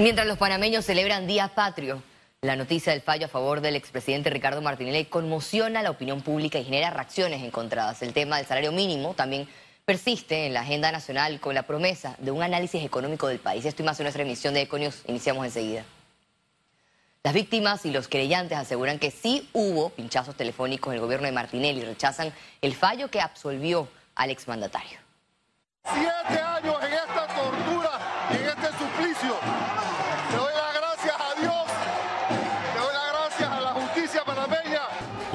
Mientras los panameños celebran Día Patrio, la noticia del fallo a favor del expresidente Ricardo Martinelli conmociona a la opinión pública y genera reacciones encontradas. El tema del salario mínimo también persiste en la agenda nacional con la promesa de un análisis económico del país. Esto y más en nuestra emisión de Econius. Iniciamos enseguida. Las víctimas y los creyentes aseguran que sí hubo pinchazos telefónicos en el gobierno de Martinelli y rechazan el fallo que absolvió al exmandatario. Siete años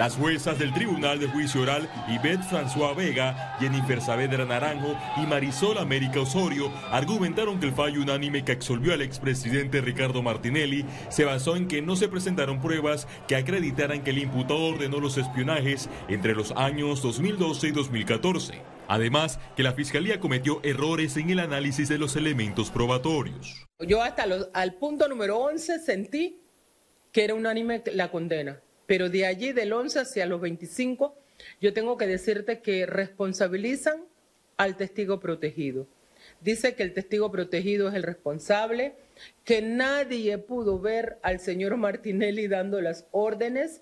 Las juezas del Tribunal de Juicio Oral, Yvette François Vega, Jennifer Saavedra Naranjo y Marisol América Osorio, argumentaron que el fallo unánime que absolvió al expresidente Ricardo Martinelli se basó en que no se presentaron pruebas que acreditaran que el imputado ordenó los espionajes entre los años 2012 y 2014. Además, que la Fiscalía cometió errores en el análisis de los elementos probatorios. Yo hasta los, al punto número 11 sentí que era unánime la condena, pero de allí del 11 hacia los 25, yo tengo que decirte que responsabilizan al testigo protegido. Dice que el testigo protegido es el responsable, que nadie pudo ver al señor Martinelli dando las órdenes,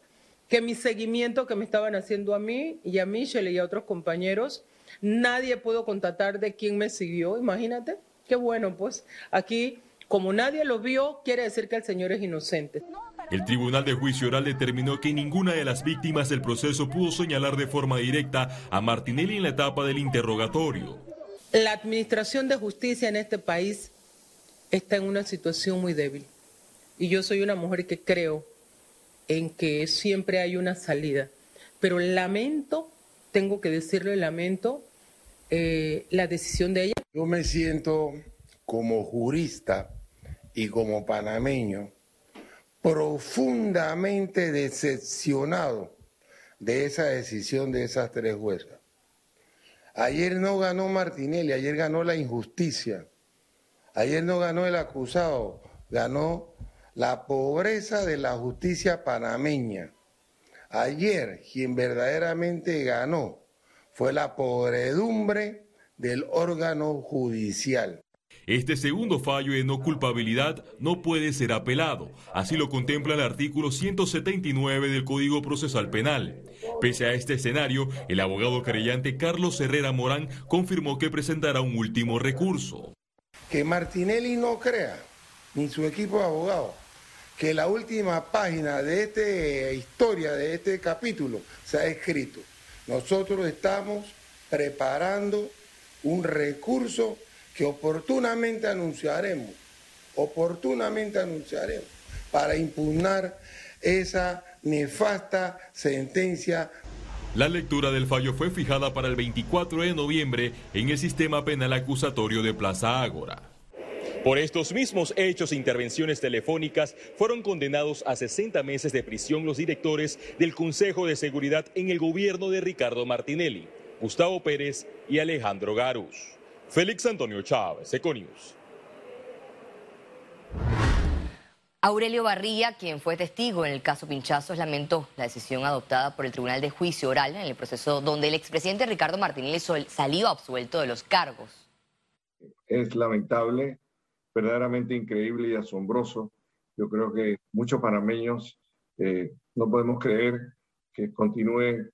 que mi seguimiento que me estaban haciendo a mí y a Michelle y a otros compañeros Nadie pudo contatar de quién me siguió, imagínate. Qué bueno, pues aquí, como nadie lo vio, quiere decir que el Señor es inocente. El Tribunal de Juicio Oral determinó que ninguna de las víctimas del proceso pudo señalar de forma directa a Martinelli en la etapa del interrogatorio. La administración de justicia en este país está en una situación muy débil. Y yo soy una mujer que creo en que siempre hay una salida. Pero lamento tengo que decirle, lamento eh, la decisión de ella. Yo me siento como jurista y como panameño profundamente decepcionado de esa decisión de esas tres juezas. Ayer no ganó Martinelli, ayer ganó la injusticia, ayer no ganó el acusado, ganó la pobreza de la justicia panameña. Ayer quien verdaderamente ganó fue la podredumbre del órgano judicial. Este segundo fallo de no culpabilidad no puede ser apelado, así lo contempla el artículo 179 del Código Procesal Penal. Pese a este escenario, el abogado querellante Carlos Herrera Morán confirmó que presentará un último recurso. Que Martinelli no crea, ni su equipo de abogados, que la última página de esta historia, de este capítulo, se ha escrito. Nosotros estamos preparando un recurso que oportunamente anunciaremos, oportunamente anunciaremos, para impugnar esa nefasta sentencia. La lectura del fallo fue fijada para el 24 de noviembre en el sistema penal acusatorio de Plaza Ágora. Por estos mismos hechos e intervenciones telefónicas fueron condenados a 60 meses de prisión los directores del Consejo de Seguridad en el gobierno de Ricardo Martinelli, Gustavo Pérez y Alejandro Garus. Félix Antonio Chávez, Econius. Aurelio Barría, quien fue testigo en el caso Pinchazos, lamentó la decisión adoptada por el Tribunal de Juicio Oral en el proceso donde el expresidente Ricardo Martinelli salió absuelto de los cargos. Es lamentable verdaderamente increíble y asombroso. Yo creo que muchos panameños eh, no podemos creer que continúe,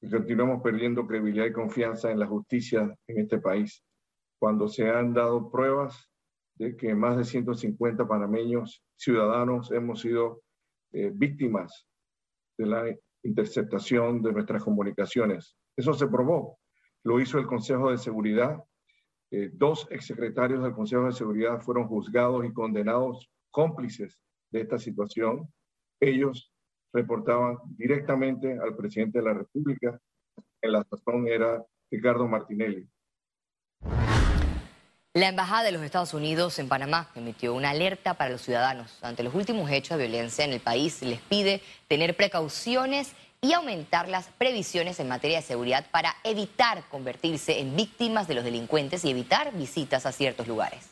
que continuemos perdiendo credibilidad y confianza en la justicia en este país, cuando se han dado pruebas de que más de 150 panameños ciudadanos hemos sido eh, víctimas de la interceptación de nuestras comunicaciones. Eso se probó. Lo hizo el Consejo de Seguridad eh, dos exsecretarios del Consejo de Seguridad fueron juzgados y condenados cómplices de esta situación. Ellos reportaban directamente al presidente de la República. En la sazón era Ricardo Martinelli. La Embajada de los Estados Unidos en Panamá emitió una alerta para los ciudadanos. Ante los últimos hechos de violencia en el país, les pide tener precauciones y aumentar las previsiones en materia de seguridad para evitar convertirse en víctimas de los delincuentes y evitar visitas a ciertos lugares.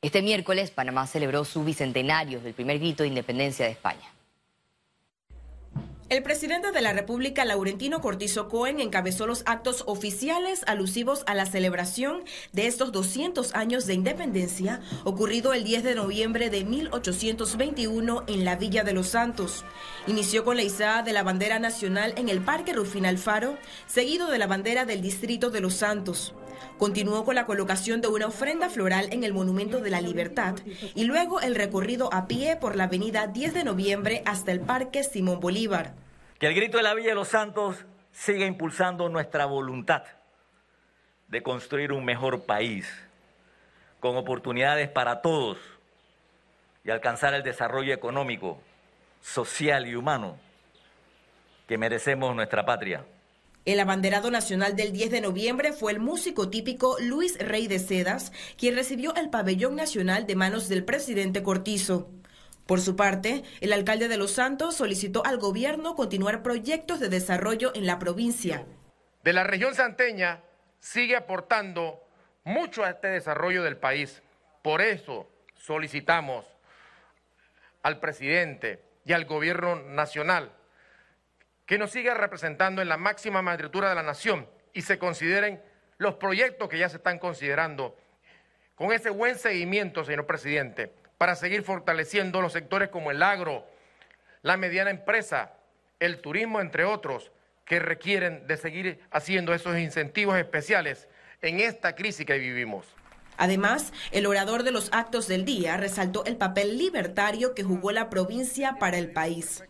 Este miércoles Panamá celebró su bicentenario del primer grito de independencia de España. El presidente de la República, Laurentino Cortizo Cohen, encabezó los actos oficiales alusivos a la celebración de estos 200 años de independencia, ocurrido el 10 de noviembre de 1821 en la Villa de los Santos. Inició con la izada de la bandera nacional en el Parque Rufín Alfaro, seguido de la bandera del Distrito de los Santos. Continuó con la colocación de una ofrenda floral en el Monumento de la Libertad y luego el recorrido a pie por la avenida 10 de noviembre hasta el Parque Simón Bolívar. Que el grito de la Villa de los Santos siga impulsando nuestra voluntad de construir un mejor país, con oportunidades para todos y alcanzar el desarrollo económico, social y humano que merecemos nuestra patria. El abanderado nacional del 10 de noviembre fue el músico típico Luis Rey de Sedas, quien recibió el pabellón nacional de manos del presidente Cortizo. Por su parte, el alcalde de Los Santos solicitó al gobierno continuar proyectos de desarrollo en la provincia. De la región santeña sigue aportando mucho a este desarrollo del país. Por eso solicitamos al presidente y al gobierno nacional que nos siga representando en la máxima magistratura de la nación y se consideren los proyectos que ya se están considerando con ese buen seguimiento, señor presidente, para seguir fortaleciendo los sectores como el agro, la mediana empresa, el turismo, entre otros, que requieren de seguir haciendo esos incentivos especiales en esta crisis que vivimos. Además, el orador de los actos del día resaltó el papel libertario que jugó la provincia para el país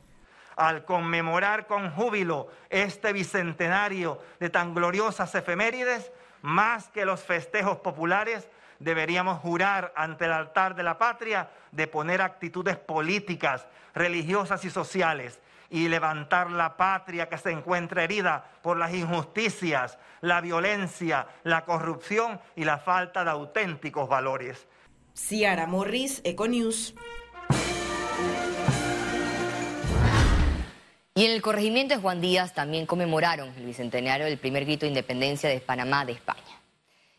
al conmemorar con júbilo este bicentenario de tan gloriosas efemérides, más que los festejos populares, deberíamos jurar ante el altar de la patria de poner actitudes políticas, religiosas y sociales y levantar la patria que se encuentra herida por las injusticias, la violencia, la corrupción y la falta de auténticos valores. Ciara Morris, Econews. Y en el corregimiento de Juan Díaz también conmemoraron el bicentenario del primer grito de independencia de Panamá de España.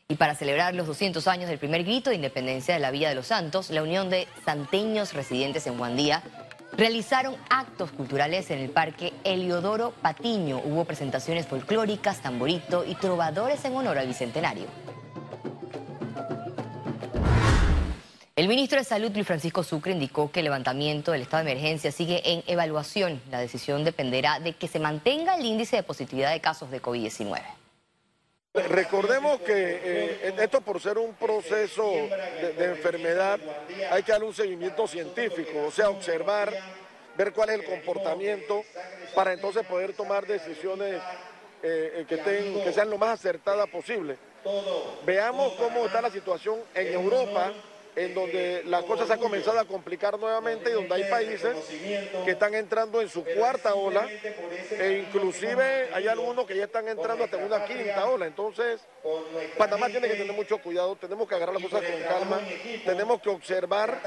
Y para celebrar los 200 años del primer grito de independencia de la Villa de los Santos, la Unión de Santeños residentes en Juan Díaz realizaron actos culturales en el Parque Heliodoro Patiño. Hubo presentaciones folclóricas, tamborito y trovadores en honor al bicentenario. El ministro de Salud, Luis Francisco Sucre, indicó que el levantamiento del estado de emergencia sigue en evaluación. La decisión dependerá de que se mantenga el índice de positividad de casos de COVID-19. Recordemos que eh, esto por ser un proceso de, enfermedad hay que darle un seguimiento científico, o sea, observar, ver cuál es el comportamiento para entonces poder tomar decisiones eh, que, que sean lo más acertadas posible. Veamos cómo está la situación en Europa en donde las cosas han comenzado a complicar nuevamente y donde hay países que están entrando en su cuarta ola e inclusive hay algunos que ya están entrando hasta una quinta ola. Entonces, Panamá tiene que tener mucho cuidado, tenemos que agarrar las cosas con calma, tenemos que observar,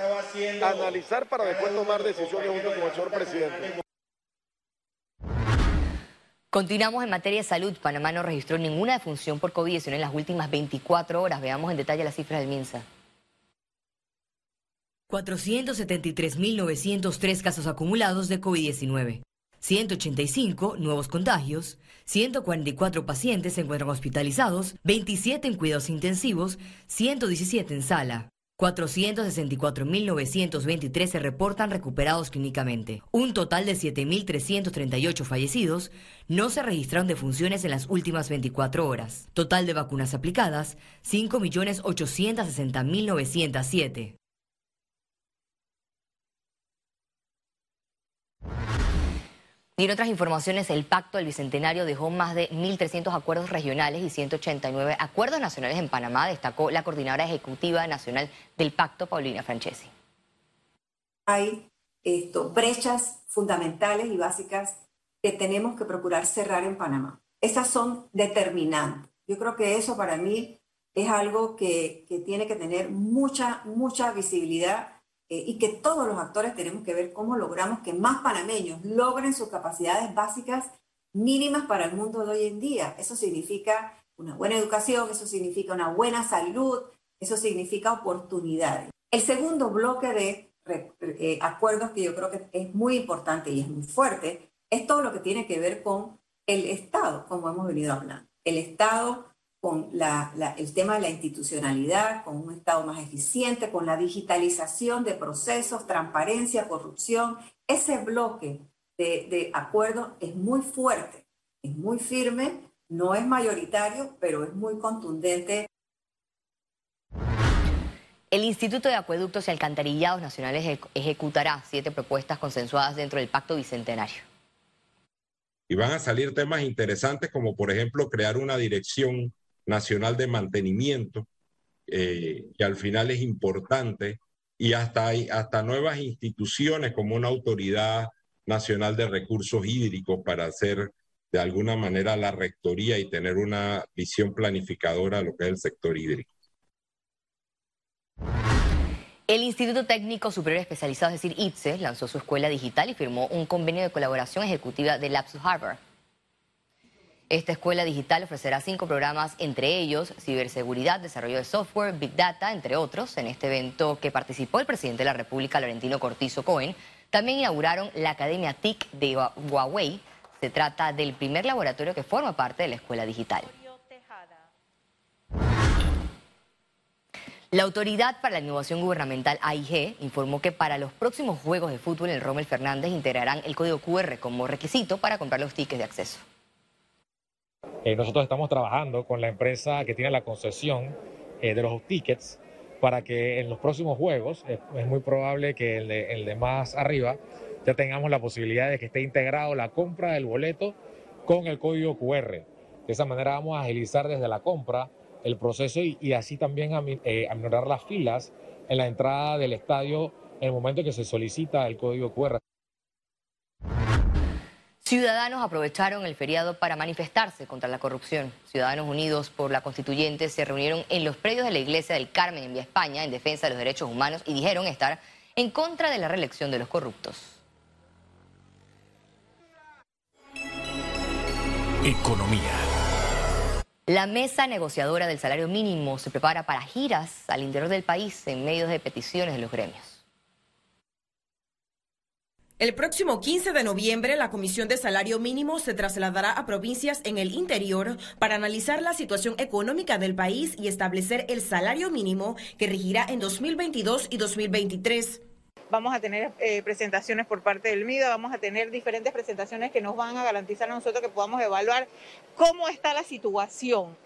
analizar para después tomar decisiones junto con el señor presidente. Continuamos en materia de salud. Panamá no registró ninguna defunción por COVID-19 en las últimas 24 horas. Veamos en detalle las cifras del MINSA. 473.903 casos acumulados de COVID-19. 185 nuevos contagios, 144 pacientes se encuentran hospitalizados, 27 en cuidados intensivos, 117 en sala. 464.923 se reportan recuperados clínicamente. Un total de 7.338 fallecidos no se registraron defunciones en las últimas 24 horas. Total de vacunas aplicadas, 5.860.907. Y otras informaciones, el Pacto del Bicentenario dejó más de 1.300 acuerdos regionales y 189 acuerdos nacionales en Panamá, destacó la coordinadora ejecutiva nacional del Pacto, Paulina Francesi. Hay brechas fundamentales y básicas que tenemos que procurar cerrar en Panamá. Esas son determinantes. Yo creo que eso para mí es algo que, que tiene que tener mucha, mucha visibilidad eh, y que todos los actores tenemos que ver cómo logramos que más panameños logren sus capacidades básicas mínimas para el mundo de hoy en día. Eso significa una buena educación, eso significa una buena salud, eso significa oportunidades. El segundo bloque de eh, acuerdos que yo creo que es muy importante y es muy fuerte es todo lo que tiene que ver con el Estado, como hemos venido hablando. El Estado con el tema de la institucionalidad, con un Estado más eficiente, con la digitalización de procesos, transparencia, corrupción. Ese bloque de, de acuerdos es muy fuerte, es muy firme, no es mayoritario, pero es muy contundente. El Instituto de Acueductos y Alcantarillados Nacionales ejecutará siete propuestas consensuadas dentro del Pacto Bicentenario. Y van a salir temas interesantes como, por ejemplo, crear una dirección nacional de mantenimiento, eh, que al final es importante, y hasta, hay, hasta nuevas instituciones como una autoridad nacional de recursos hídricos para hacer de alguna manera la rectoría y tener una visión planificadora de lo que es el sector hídrico. El Instituto Técnico Superior Especializado, es decir, ITSE, lanzó su escuela digital y firmó un convenio de colaboración ejecutiva de Labs Harvard. Esta escuela digital ofrecerá cinco programas, entre ellos ciberseguridad, desarrollo de software, big data, entre otros. En este evento que participó el presidente de la República, Laurentino Cortizo Cohen, también inauguraron la Academia TIC de Huawei. Se trata del primer laboratorio que forma parte de la escuela digital. La Autoridad para la Innovación Gubernamental AIG informó que para los próximos Juegos de Fútbol el Rommel Fernández integrarán el código QR como requisito para comprar los tickets de acceso. Eh, nosotros estamos trabajando con la empresa que tiene la concesión eh, de los tickets para que en los próximos juegos, es muy probable que el de, más arriba, ya tengamos la posibilidad de que esté integrado la compra del boleto con el código QR. De esa manera vamos a agilizar desde la compra el proceso y, así también eh, aminorar las filas en la entrada del estadio en el momento que se solicita el código QR. Ciudadanos aprovecharon el feriado para manifestarse contra la corrupción. Ciudadanos Unidos por la Constituyente se reunieron en los predios de la Iglesia del Carmen en Vía España en defensa de los derechos humanos y dijeron estar en contra de la reelección de los corruptos. Economía. La mesa negociadora del salario mínimo se prepara para giras al interior del país en medio de peticiones de los gremios. El próximo 15 de noviembre, la Comisión de Salario Mínimo se trasladará a provincias en el interior para analizar la situación económica del país y establecer el salario mínimo que regirá en 2022 y 2023 vamos a tener eh, presentaciones por parte del MIDA, vamos a tener diferentes presentaciones que nos van a garantizar a nosotros que podamos evaluar cómo está la situación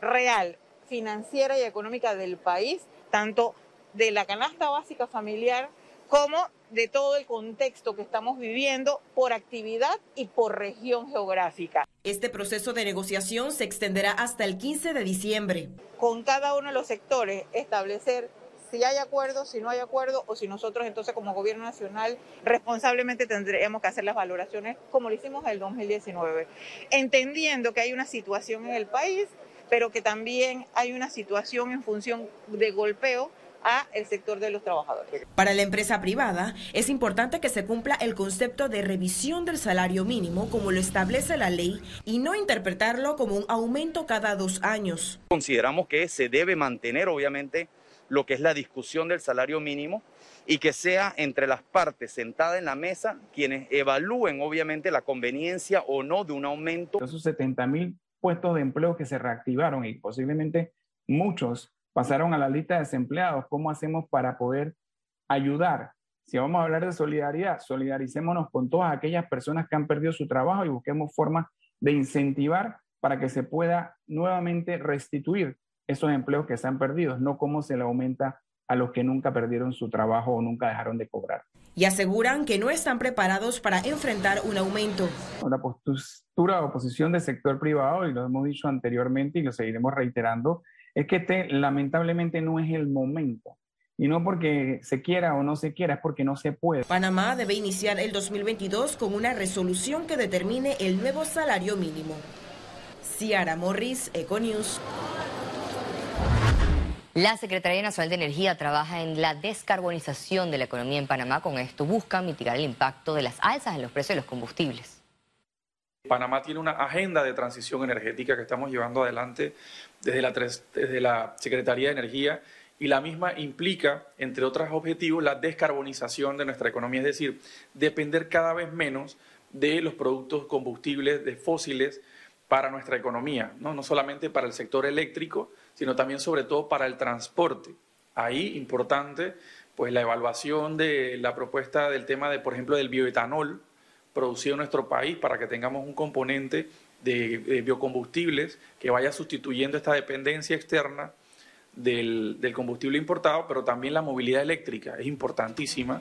real, financiera y económica del país, tanto de la canasta básica familiar como de todo el contexto que estamos viviendo por actividad y por región geográfica. Este proceso de negociación se extenderá hasta el 15 de diciembre. Con cada uno de los sectores establecer si hay acuerdo, si no hay acuerdo o si nosotros entonces como gobierno nacional responsablemente tendremos que hacer las valoraciones como lo hicimos en el 2019, entendiendo que hay una situación en el país, pero que también hay una situación en función de golpeo a el sector de los trabajadores. Para la empresa privada es importante que se cumpla el concepto de revisión del salario mínimo como lo establece la ley y no interpretarlo como un aumento cada dos años. Consideramos que se debe mantener obviamente lo que es la discusión del salario mínimo y que sea entre las partes sentadas en la mesa quienes evalúen obviamente la conveniencia o no de un aumento. Esos 70 mil puestos de empleo que se reactivaron y posiblemente muchos pasaron a la lista de desempleados. ¿Cómo hacemos para poder ayudar? Si vamos a hablar de solidaridad, solidaricémonos con todas aquellas personas que han perdido su trabajo y busquemos formas de incentivar para que se pueda nuevamente restituir esos empleos que se han perdido, no cómo se le aumenta a los que nunca perdieron su trabajo o nunca dejaron de cobrar. Y aseguran que no están preparados para enfrentar un aumento. La postura de oposición del sector privado, y lo hemos dicho anteriormente y lo seguiremos reiterando, es que este lamentablemente no es el momento. Y no porque se quiera o no se quiera, es porque no se puede. Panamá debe iniciar el 2022 con una resolución que determine el nuevo salario mínimo. Ciara Morris, Econews. La Secretaría Nacional de Energía trabaja en la descarbonización de la economía en Panamá. Con esto busca mitigar el impacto de las alzas en los precios de los combustibles. Panamá tiene una agenda de transición energética que estamos llevando adelante desde la, desde la Secretaría de Energía y la misma implica, entre otros objetivos, la descarbonización de nuestra economía, es decir, depender cada vez menos de los productos combustibles de fósiles para nuestra economía, ¿no? no solamente para el sector eléctrico, sino también sobre todo para el transporte. Ahí importante pues la evaluación de la propuesta del tema de, por ejemplo, del bioetanol producido en nuestro país para que tengamos un componente de, biocombustibles que vaya sustituyendo esta dependencia externa del, del combustible importado, pero también la movilidad eléctrica es importantísima.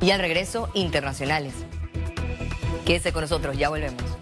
Y al regreso, internacionales. Quédese con nosotros, ya volvemos.